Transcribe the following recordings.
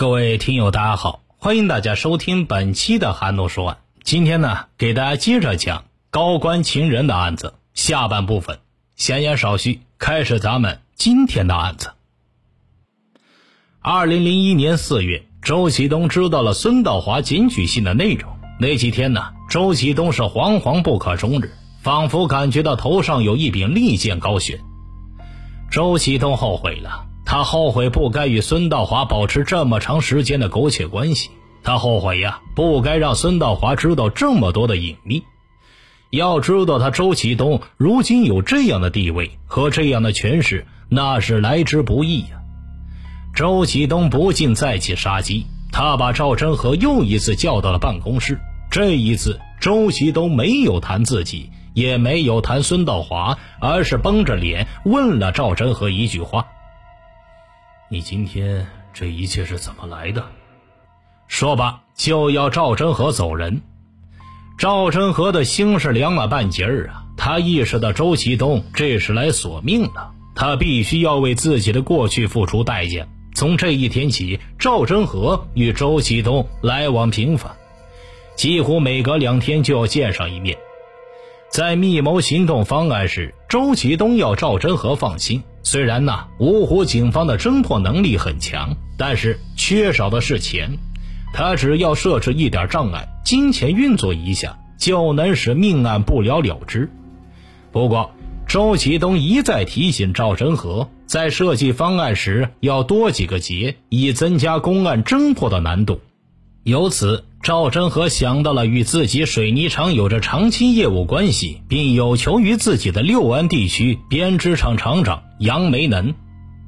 各位听友，大家好，欢迎大家收听本期的韩诺说案。今天呢，给大家接着讲高官情人的案子下半部分。闲言少叙，开始咱们今天的案子。二零零一年四月，周启东知道了孙道华检举信的内容。那几天呢，周启东是惶惶不可终日，仿佛感觉到头上有一柄利剑高悬。周启东后悔了。他后悔不该与孙道华保持这么长时间的苟且关系，他后悔呀，不该让孙道华知道这么多的隐秘。要知道，他周启东如今有这样的地位和这样的权势，那是来之不易呀。周启东不禁再起杀机，他把赵真和又一次叫到了办公室。这一次，周启东没有谈自己，也没有谈孙道华，而是绷着脸问了赵真和一句话。你今天这一切是怎么来的？说罢就要赵真和走人。赵真和的心是凉了半截儿啊！他意识到周启东这是来索命的，他必须要为自己的过去付出代价。从这一天起，赵真和与周启东来往频繁，几乎每隔两天就要见上一面。在密谋行动方案时，周启东要赵真和放心。虽然呢，芜湖警方的侦破能力很强，但是缺少的是钱。他只要设置一点障碍，金钱运作一下，就能使命案不了了之。不过，周启东一再提醒赵真和，在设计方案时要多几个结，以增加公案侦破的难度。由此，赵真和想到了与自己水泥厂有着长期业务关系，并有求于自己的六安地区编织厂厂长。杨梅能，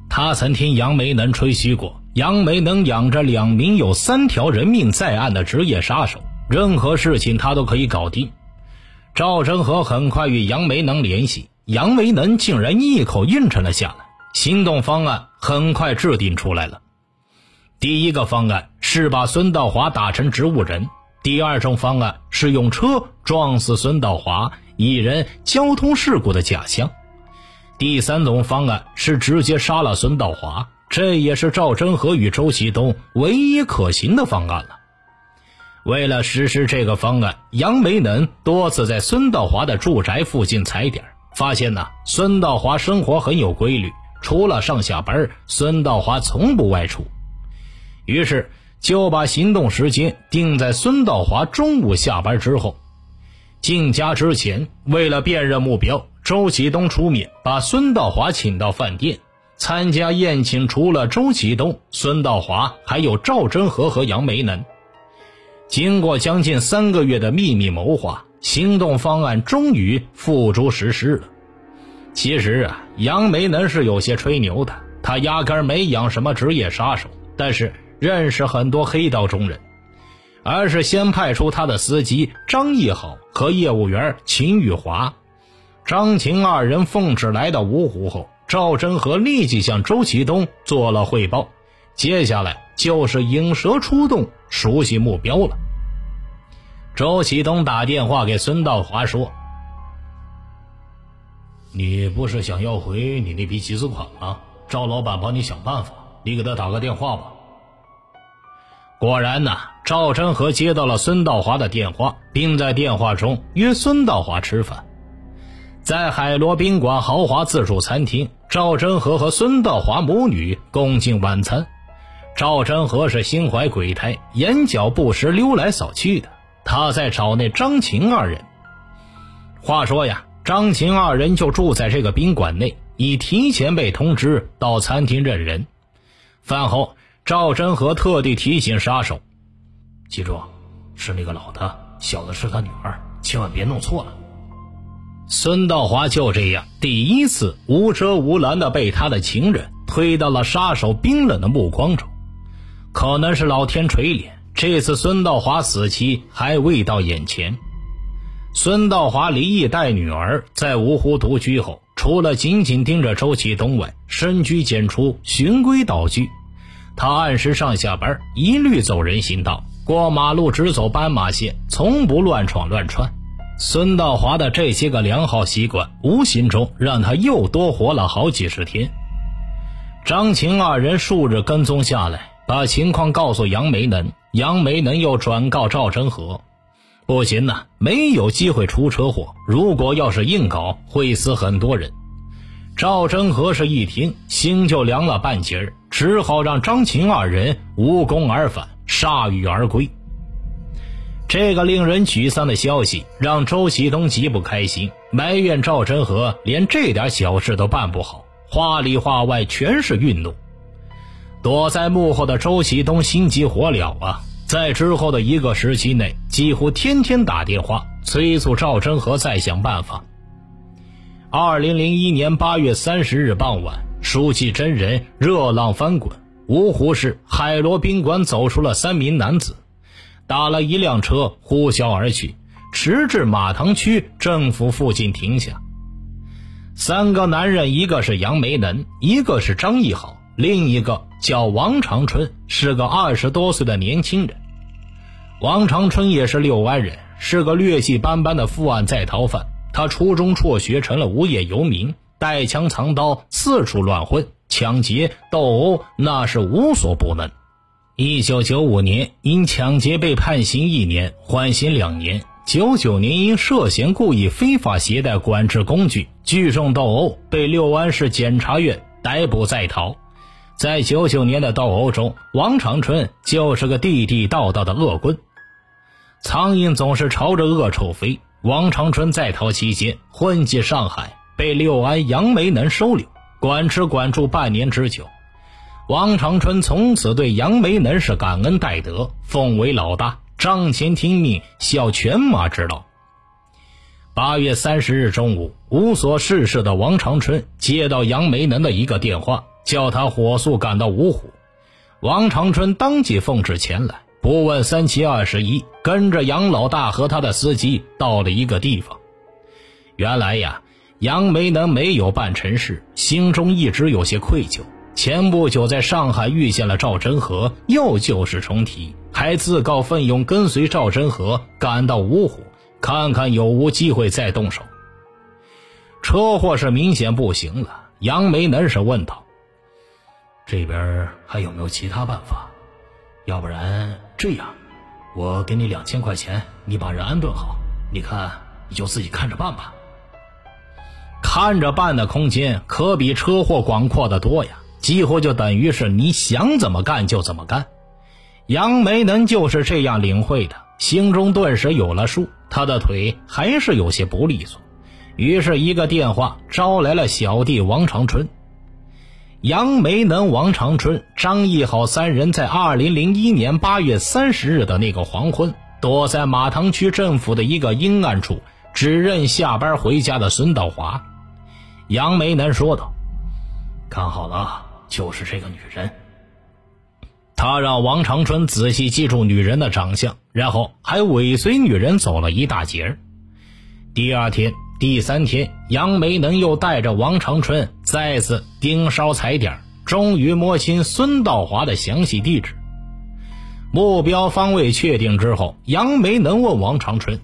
他曾听杨梅能吹嘘过，杨梅能养着两名有三条人命在案的职业杀手，任何事情他都可以搞定。赵真和很快与杨梅能联系，杨梅能竟然一口应承了下来。行动方案很快制定出来了。第一个方案是把孙道华打成植物人，第二种方案是用车撞死孙道华，以人交通事故的假象。第三种方案是直接杀了孙道华，这也是赵真和与周启东唯一可行的方案了。为了实施这个方案，杨梅能多次在孙道华的住宅附近踩点，发现呢，孙道华生活很有规律，除了上下班，孙道华从不外出。于是就把行动时间定在孙道华中午下班之后。进家之前，为了辨认目标。周启东出面把孙道华请到饭店参加宴请，除了周启东、孙道华，还有赵真和和杨梅能。经过将近三个月的秘密谋划，行动方案终于付诸实施了。其实啊，杨梅能是有些吹牛的，他压根没养什么职业杀手，但是认识很多黑道中人，而是先派出他的司机张义好和业务员秦玉华。张秦二人奉旨来到芜湖后，赵真和立即向周启东做了汇报。接下来就是引蛇出洞，熟悉目标了。周启东打电话给孙道华说：“你不是想要回你那笔集资款吗？赵老板帮你想办法，你给他打个电话吧。”果然呐，赵真和接到了孙道华的电话，并在电话中约孙道华吃饭。在海螺宾馆豪华自助餐厅，赵真和和孙道华母女共进晚餐。赵真和是心怀鬼胎，眼角不时溜来扫去的。他在找那张琴二人。话说呀，张琴二人就住在这个宾馆内，已提前被通知到餐厅认人。饭后，赵真和特地提醒杀手：“记住，是那个老的，小的是他女儿，千万别弄错了。”孙道华就这样第一次无遮无拦的被他的情人推到了杀手冰冷的目光中，可能是老天垂怜，这次孙道华死期还未到眼前。孙道华离异带女儿，在芜湖独居后，除了紧紧盯着周启东外，深居简出，循规蹈矩。他按时上下班，一律走人行道，过马路只走斑马线，从不乱闯乱窜。孙道华的这些个良好习惯，无形中让他又多活了好几十天。张晴二人数日跟踪下来，把情况告诉杨梅能，杨梅能又转告赵真和。不行呐，没有机会出车祸。如果要是硬搞，会死很多人。赵真和是一听，心就凉了半截儿，只好让张琴二人无功而返，铩羽而归。这个令人沮丧的消息让周启东极不开心，埋怨赵真和连这点小事都办不好，话里话外全是愠怒。躲在幕后的周启东心急火燎啊！在之后的一个时期内，几乎天天打电话催促赵真和再想办法。二零零一年八月三十日傍晚，书记真人热浪翻滚，芜湖市海螺宾馆走出了三名男子，打了一辆车呼啸而去，直至马塘区政府附近停下。三个男人，一个是杨梅能，一个是张义豪，另一个叫王长春，是个二十多岁的年轻人。王长春也是六安人，是个劣迹斑斑的负案在逃犯。他初中辍学，成了无业游民，带枪藏刀，四处乱混，抢劫、斗殴，那是无所不能。一九九五年因抢劫被判刑一年，缓刑两年。九九年因涉嫌故意非法携带管制工具聚众斗殴，被六安市检察院逮捕在逃。在九九年的斗殴中，王长春就是个地地道道的恶棍。苍蝇总是朝着恶臭飞。王长春在逃期间混迹上海，被六安杨梅能收留，管吃管住半年之久。王长春从此对杨梅能是感恩戴德，奉为老大，账前听命，效犬马之劳。八月三十日中午，无所事事的王长春接到杨梅能的一个电话，叫他火速赶到芜湖。王长春当即奉旨前来。不问三七二十一，跟着杨老大和他的司机到了一个地方。原来呀，杨梅能没有办成事，心中一直有些愧疚。前不久在上海遇见了赵真和，又旧事重提，还自告奋勇跟随赵真和赶到芜湖，看看有无机会再动手。车祸是明显不行了，杨梅能是问道：“这边还有没有其他办法？要不然……”这样，我给你两千块钱，你把人安顿好。你看，你就自己看着办吧。看着办的空间可比车祸广阔的多呀，几乎就等于是你想怎么干就怎么干。杨梅能就是这样领会的，心中顿时有了数。他的腿还是有些不利索，于是一个电话招来了小弟王长春。杨梅能、王长春、张义好三人在二零零一年八月三十日的那个黄昏，躲在马塘区政府的一个阴暗处，指认下班回家的孙道华。杨梅能说道：“看好了，就是这个女人。”他让王长春仔细记住女人的长相，然后还尾随女人走了一大截。第二天。第三天，杨梅能又带着王长春再次盯梢踩点，终于摸清孙道华的详细地址。目标方位确定之后，杨梅能问王长春：“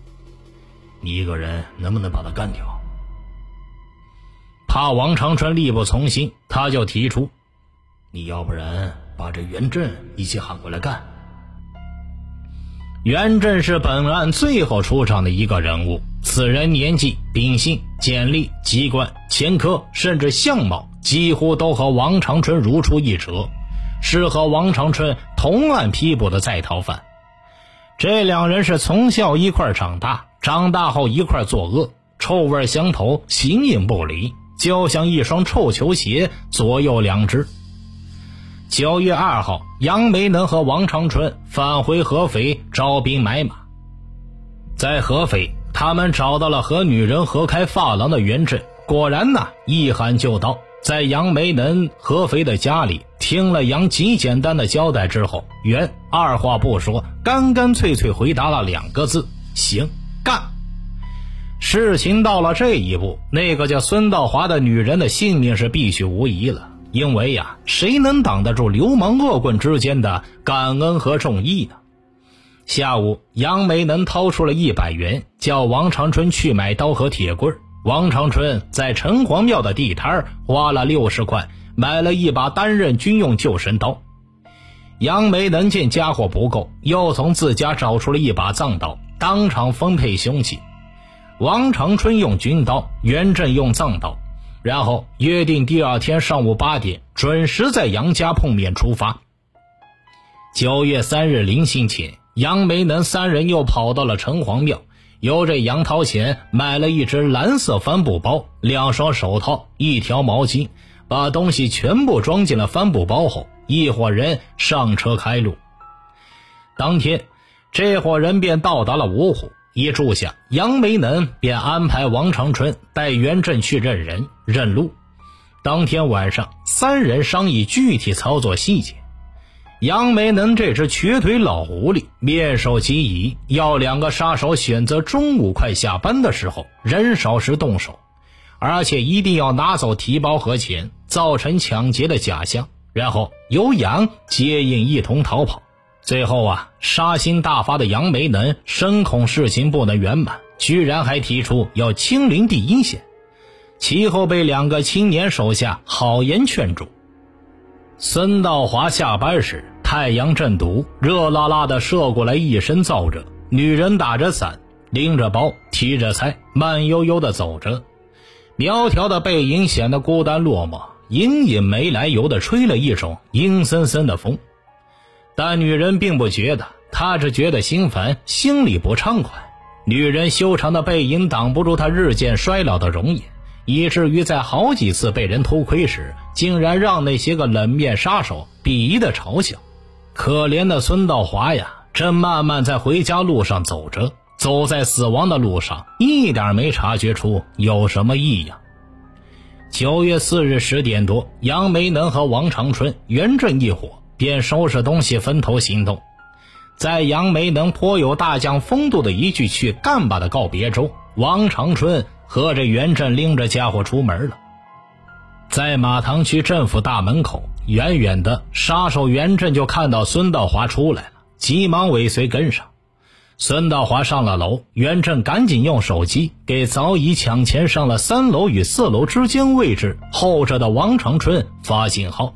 你一个人能不能把他干掉？”怕王长春力不从心，他就提出：“你要不然把这袁振一起喊过来干。”袁振是本案最后出场的一个人物。此人年纪、秉性、简历、籍贯、前科，甚至相貌，几乎都和王长春如出一辙，是和王长春同案批捕的在逃犯。这两人是从小一块长大，长大后一块作恶，臭味相投，形影不离，就像一双臭球鞋，左右两只。九月二号，杨梅能和王长春返回合肥招兵买马，在合肥。他们找到了和女人合开发廊的袁振，果然呐，一喊就到。在杨梅能合肥的家里，听了杨极简单的交代之后，袁二话不说，干干脆脆回答了两个字：行，干。事情到了这一步，那个叫孙道华的女人的性命是必须无疑了，因为呀，谁能挡得住流氓恶棍之间的感恩和重义呢？下午，杨梅能掏出了一百元，叫王长春去买刀和铁棍。王长春在城隍庙的地摊花了六十块，买了一把单刃军用救神刀。杨梅能见家伙不够，又从自家找出了一把藏刀，当场分配凶器。王长春用军刀，袁振用藏刀，然后约定第二天上午八点准时在杨家碰面出发。九月三日临行前，杨梅能三人又跑到了城隍庙，由这杨掏钱买了一只蓝色帆布包、两双手套、一条毛巾，把东西全部装进了帆布包后，一伙人上车开路。当天，这伙人便到达了芜湖。一住下，杨梅能便安排王长春带袁振去认人认路。当天晚上，三人商议具体操作细节。杨梅能这只瘸腿老狐狸面授机宜，要两个杀手选择中午快下班的时候，人少时动手，而且一定要拿走提包和钱，造成抢劫的假象，然后由杨接应一同逃跑。最后啊，杀心大发的杨梅能深恐事情不能圆满，居然还提出要亲临第一线，其后被两个青年手下好言劝住。孙道华下班时，太阳正毒，热辣辣的射过来，一身燥热。女人打着伞，拎着包，提着菜，慢悠悠的走着，苗条的背影显得孤单落寞，隐隐没来由的吹了一种阴森森的风。但女人并不觉得，她只觉得心烦，心里不畅快。女人修长的背影挡不住她日渐衰老的容颜。以至于在好几次被人偷窥时，竟然让那些个冷面杀手鄙夷的嘲笑。可怜的孙道华呀，正慢慢在回家路上走着，走在死亡的路上，一点没察觉出有什么异样。九月四日十点多，杨梅能和王长春、袁振一伙便收拾东西分头行动。在杨梅能颇有大将风度的一句“去干吧”的告别中，王长春。和着袁振拎着家伙出门了，在马塘区政府大门口，远远的杀手袁振就看到孙道华出来了，急忙尾随跟上。孙道华上了楼，袁振赶紧用手机给早已抢钱上了三楼与四楼之间位置候着的王长春发信号。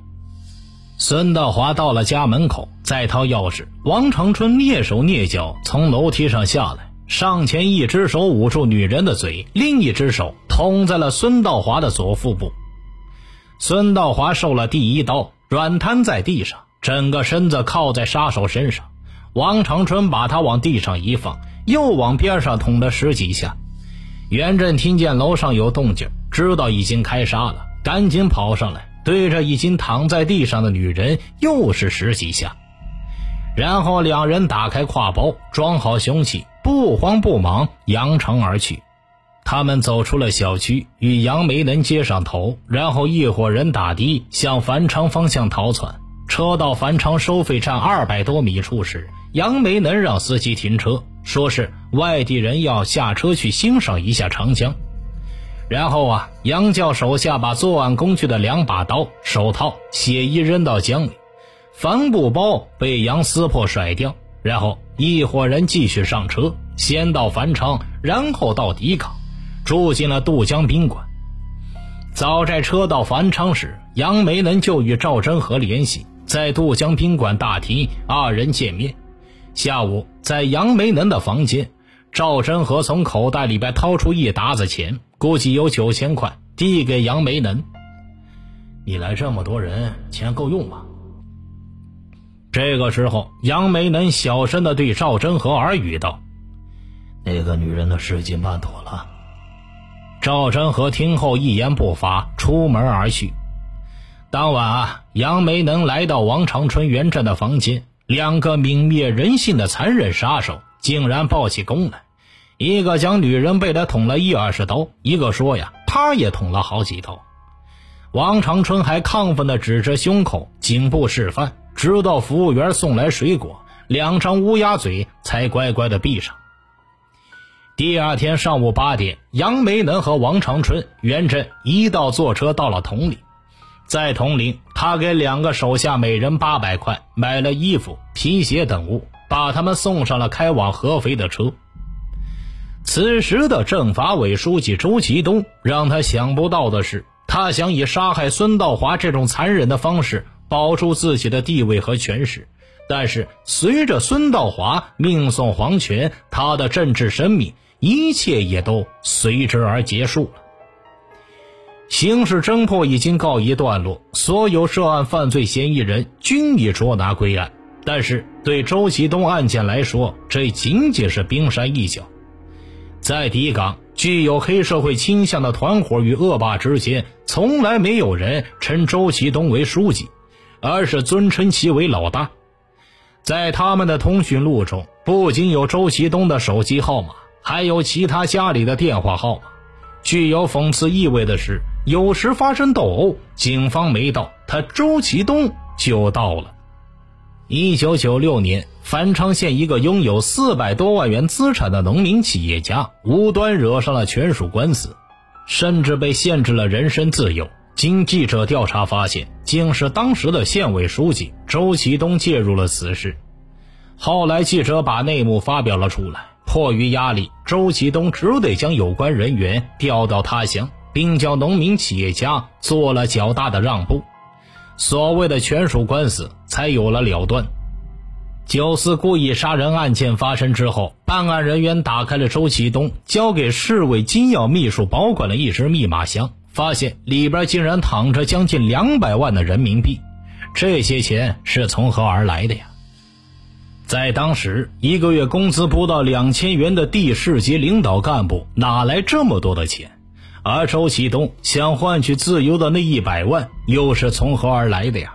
孙道华到了家门口，再掏钥匙，王长春蹑手蹑脚从楼梯上下来。上前，一只手捂住女人的嘴，另一只手捅在了孙道华的左腹部。孙道华受了第一刀，软瘫在地上，整个身子靠在杀手身上。王长春把他往地上一放，又往边上捅了十几下。袁振听见楼上有动静，知道已经开杀了，赶紧跑上来，对着已经躺在地上的女人又是十几下。然后两人打开挎包，装好凶器。不慌不忙扬长而去，他们走出了小区，与杨梅能接上头，然后一伙人打的向繁昌方向逃窜。车到繁昌收费站二百多米处时，杨梅能让司机停车，说是外地人要下车去欣赏一下长江。然后啊，杨叫手下把作案工具的两把刀、手套、血衣扔到江里，帆布包被杨撕破甩掉。然后一伙人继续上车，先到繁昌，然后到迪港，住进了渡江宾馆。早在车到繁昌时，杨梅能就与赵真和联系，在渡江宾馆大厅二人见面。下午，在杨梅能的房间，赵真和从口袋里边掏出一沓子钱，估计有九千块，递给杨梅能：“你来这么多人，钱够用吗？”这个时候，杨梅能小声的对赵真和耳语道：“那个女人的事情办妥了。”赵真和听后一言不发，出门而去。当晚啊，杨梅能来到王长春、袁振的房间，两个泯灭人性的残忍杀手竟然报起功来。一个讲女人被他捅了一二十刀，一个说呀，他也捅了好几刀。王长春还亢奋的指着胸口、颈部示范。直到服务员送来水果，两张乌鸦嘴才乖乖的闭上。第二天上午八点，杨梅能和王长春、袁振一道坐车到了铜陵。在铜陵，他给两个手下每人八百块，买了衣服、皮鞋等物，把他们送上了开往合肥的车。此时的政法委书记周其东让他想不到的是，他想以杀害孙道华这种残忍的方式。保住自己的地位和权势。但是，随着孙道华命送黄泉，他的政治生命一切也都随之而结束了。刑事侦破已经告一段落，所有涉案犯罪嫌疑人均已捉拿归案。但是，对周其东案件来说，这仅仅是冰山一角。在底港，具有黑社会倾向的团伙与恶霸之间，从来没有人称周其东为书记，而是尊称其为老大。在他们的通讯录中，不仅有周其东的手机号码，还有其他家里的电话号码。具有讽刺意味的是，有时发生斗殴，警方没到，他周其东就到了。一九九六年，繁昌县一个拥有四百多万元资产的农民企业家，无端惹上了权属官司，甚至被限制了人身自由。经记者调查发现，竟是当时的县委书记周其东介入了此事。后来记者把内幕发表了出来，迫于压力，周其东只得将有关人员调到他乡，并叫农民企业家做了较大的让步，所谓的权属官司才有了了断。九四故意杀人案件发生之后，办案人员打开了周其东交给市委金要秘书保管的一只密码箱。发现里边竟然躺着将近两百万的人民币，这些钱是从何而来的呀？在当时，一个月工资不到两千元的地市级领导干部哪来这么多的钱？而周启东想换取自由的那一百万又是从何而来的呀？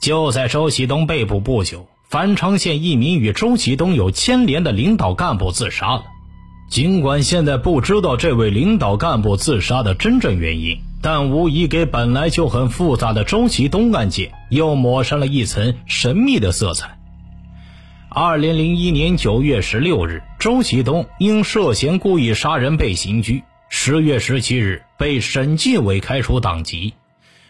就在周启东被捕不久，繁昌县一名与周启东有牵连的领导干部自杀了。尽管现在不知道这位领导干部自杀的真正原因，但无疑给本来就很复杂的周其东案件又抹上了一层神秘的色彩。二零零一年九月十六日，周其东因涉嫌故意杀人被刑拘；十月十七日被省纪委开除党籍；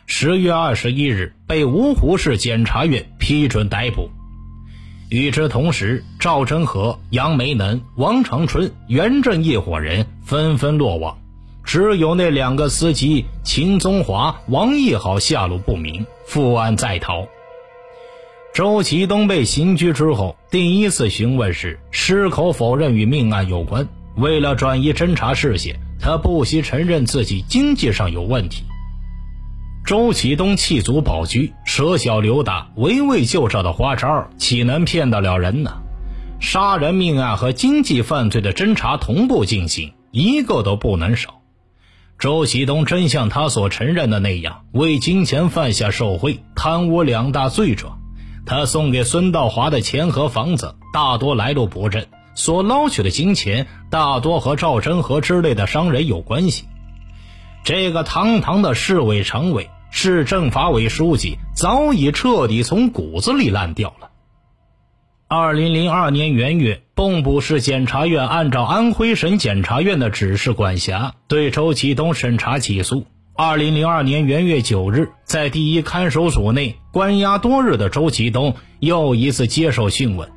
十月二十一日被芜湖市检察院批准逮捕。与之同时，赵真和、杨梅能、王长春、袁振一伙人纷纷落网，只有那两个司机秦宗华、王义好下落不明，负案在逃。周启东被刑拘之后，第一次询问时矢口否认与命案有关。为了转移侦查视线，他不惜承认自己经济上有问题。周启东弃卒保车、舍小留大、围魏救赵的花招，岂能骗得了人呢？杀人命案和经济犯罪的侦查同步进行，一个都不能少。周启东真像他所承认的那样，为金钱犯下受贿、贪污两大罪状。他送给孙道华的钱和房子大多来路不正，所捞取的金钱大多和赵真和之类的商人有关系。这个堂堂的市委常委。市政法委书记早已彻底从骨子里烂掉了。二零零二年元月，蚌埠市检察院按照安徽省检察院的指示管辖，对周启东审查起诉。二零零二年元月九日，在第一看守所内关押多日的周启东又一次接受讯问。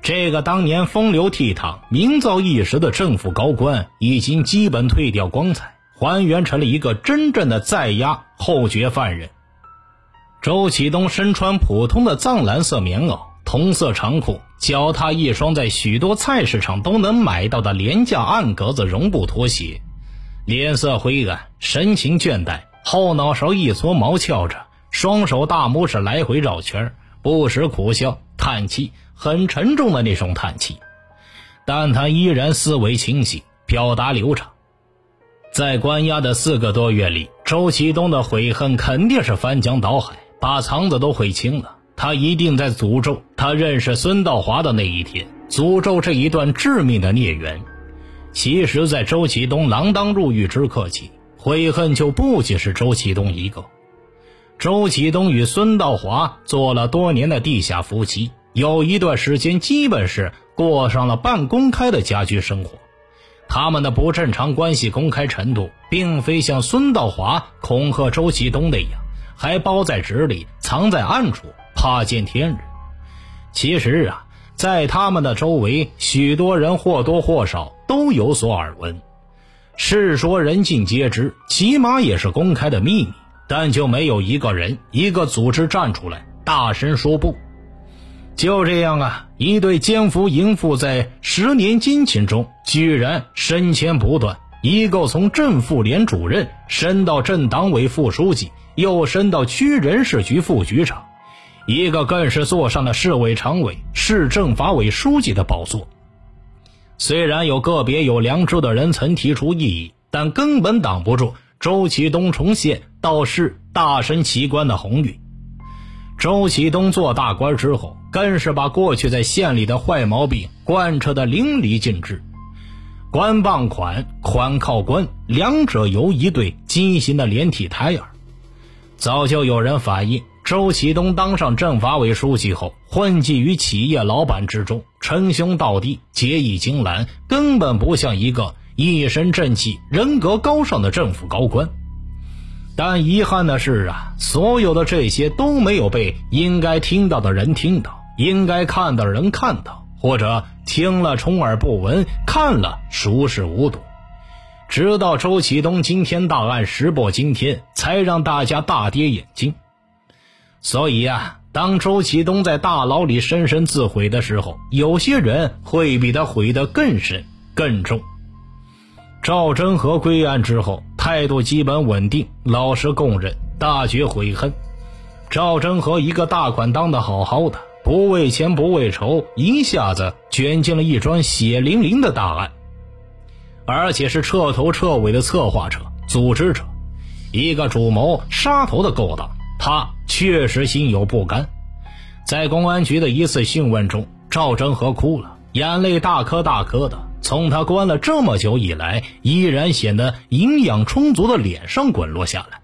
这个当年风流倜傥、名噪一时的政府高官，已经基本褪掉光彩。还原成了一个真正的在押候决犯人。周启东身穿普通的藏蓝色棉袄、同色长裤，脚踏一双在许多菜市场都能买到的廉价暗格子绒布拖鞋，脸色灰暗，神情倦怠，后脑勺一撮毛翘着，双手大拇指来回绕圈，不时苦笑叹气，很沉重的那种叹气。但他依然思维清晰，表达流畅。在关押的四个多月里，周启东的悔恨肯定是翻江倒海，把肠子都悔青了。他一定在诅咒他认识孙道华的那一天，诅咒这一段致命的孽缘。其实，在周启东锒铛入狱之刻起，悔恨就不仅是周启东一个。周启东与孙道华做了多年的地下夫妻，有一段时间基本是过上了半公开的家居生活。他们的不正常关系公开程度，并非像孙道华恐吓周启东那样，还包在纸里，藏在暗处，怕见天日。其实啊，在他们的周围，许多人或多或少都有所耳闻，是说人尽皆知，起码也是公开的秘密。但就没有一个人、一个组织站出来大声说不。就这样啊，一对奸夫淫妇在十年金钱中居然升迁不断，一个从正妇联主任升到镇党委副书记，又升到区人事局副局长，一个更是坐上了市委常委、市政法委书记的宝座。虽然有个别有良知的人曾提出异议，但根本挡不住周启东重现到市大升奇官的鸿运。周启东做大官之后，更是把过去在县里的坏毛病贯彻的淋漓尽致。官傍款，款靠官，两者由一对畸形的连体胎儿。早就有人反映，周启东当上政法委书记后，混迹于企业老板之中，称兄道弟，结义金兰，根本不像一个一身正气、人格高尚的政府高官。但遗憾的是啊，所有的这些都没有被应该听到的人听到，应该看到的人看到，或者听了充耳不闻，看了熟视无睹。直到周启东惊天大案石破惊天，才让大家大跌眼镜。所以啊，当周启东在大牢里深深自毁的时候，有些人会比他毁得更深更重。赵真和归案之后。态度基本稳定，老实供认，大觉悔恨。赵真和一个大款当的好好的，不为钱不为仇，一下子卷进了一桩血淋淋的大案，而且是彻头彻尾的策划者、组织者，一个主谋杀头的勾当。他确实心有不甘。在公安局的一次讯问中，赵真和哭了，眼泪大颗大颗的。从他关了这么久以来，依然显得营养充足的脸上滚落下来。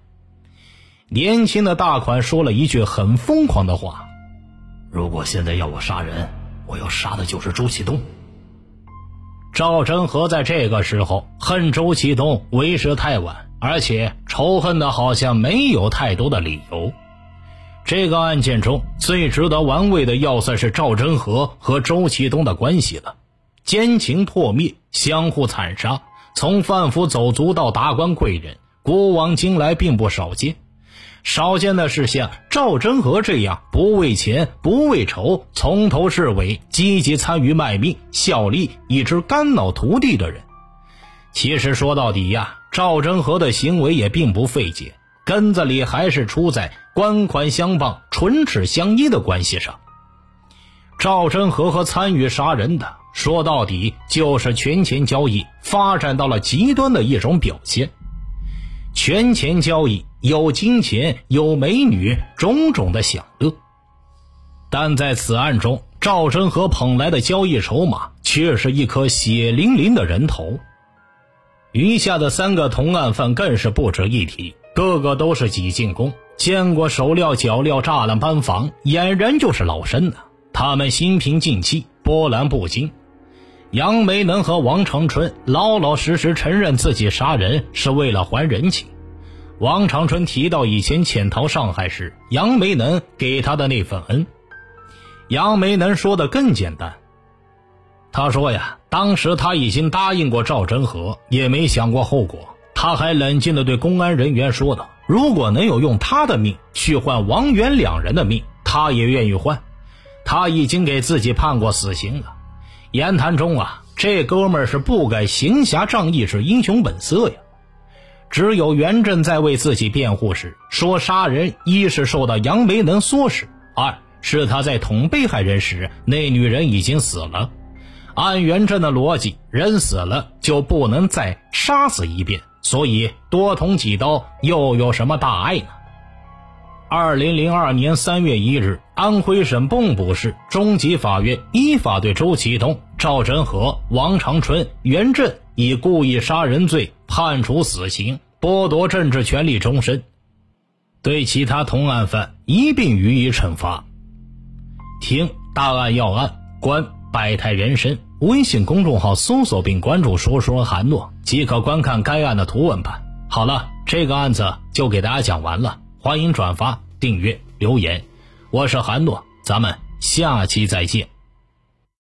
年轻的大款说了一句很疯狂的话：“如果现在要我杀人，我要杀的就是周启东。”赵真和在这个时候恨周启东为时太晚，而且仇恨的好像没有太多的理由。这个案件中最值得玩味的，要算是赵真和和周启东的关系了。奸情破灭，相互残杀，从贩夫走卒到达官贵人，古往今来并不少见。少见的是像赵真和这样不为钱不为仇，从头至尾积极参与卖命效力，一直肝脑涂地的人。其实说到底呀，赵真和的行为也并不费解，根子里还是出在官款相傍、唇齿相依的关系上。赵真和和参与杀人的。说到底，就是权钱交易发展到了极端的一种表现。权钱交易有金钱，有美女，种种的享乐。但在此案中，赵真和捧来的交易筹码却是一颗血淋淋的人头。余下的三个同案犯更是不值一提，个个都是挤进宫，见过手料脚料栅栏班房，俨然就是老身呢。他们心平静气，波澜不惊。杨梅能和王长春老老实实承认自己杀人是为了还人情。王长春提到以前潜逃上海时，杨梅能给他的那份恩。杨梅能说的更简单，他说呀，当时他已经答应过赵真和，也没想过后果。他还冷静地对公安人员说道：“如果能有用他的命去换王元两人的命，他也愿意换。他已经给自己判过死刑了。”言谈中啊，这哥们儿是不改行侠仗义是英雄本色呀。只有袁振在为自己辩护时说，杀人一是受到杨梅能唆使，二是他在捅被害人时那女人已经死了。按袁振的逻辑，人死了就不能再杀死一遍，所以多捅几刀又有什么大碍呢？二零零二年三月一日，安徽省蚌埠市中级法院依法对周启东、赵振和、王长春、袁振以故意杀人罪判处死刑，剥夺政治权利终身；对其他同案犯一并予以惩罚。听大案要案，观百态人生。微信公众号搜索并关注“说说韩诺”，即可观看该案的图文版。好了，这个案子就给大家讲完了。欢迎转发、订阅、留言，我是韩诺，咱们下期再见。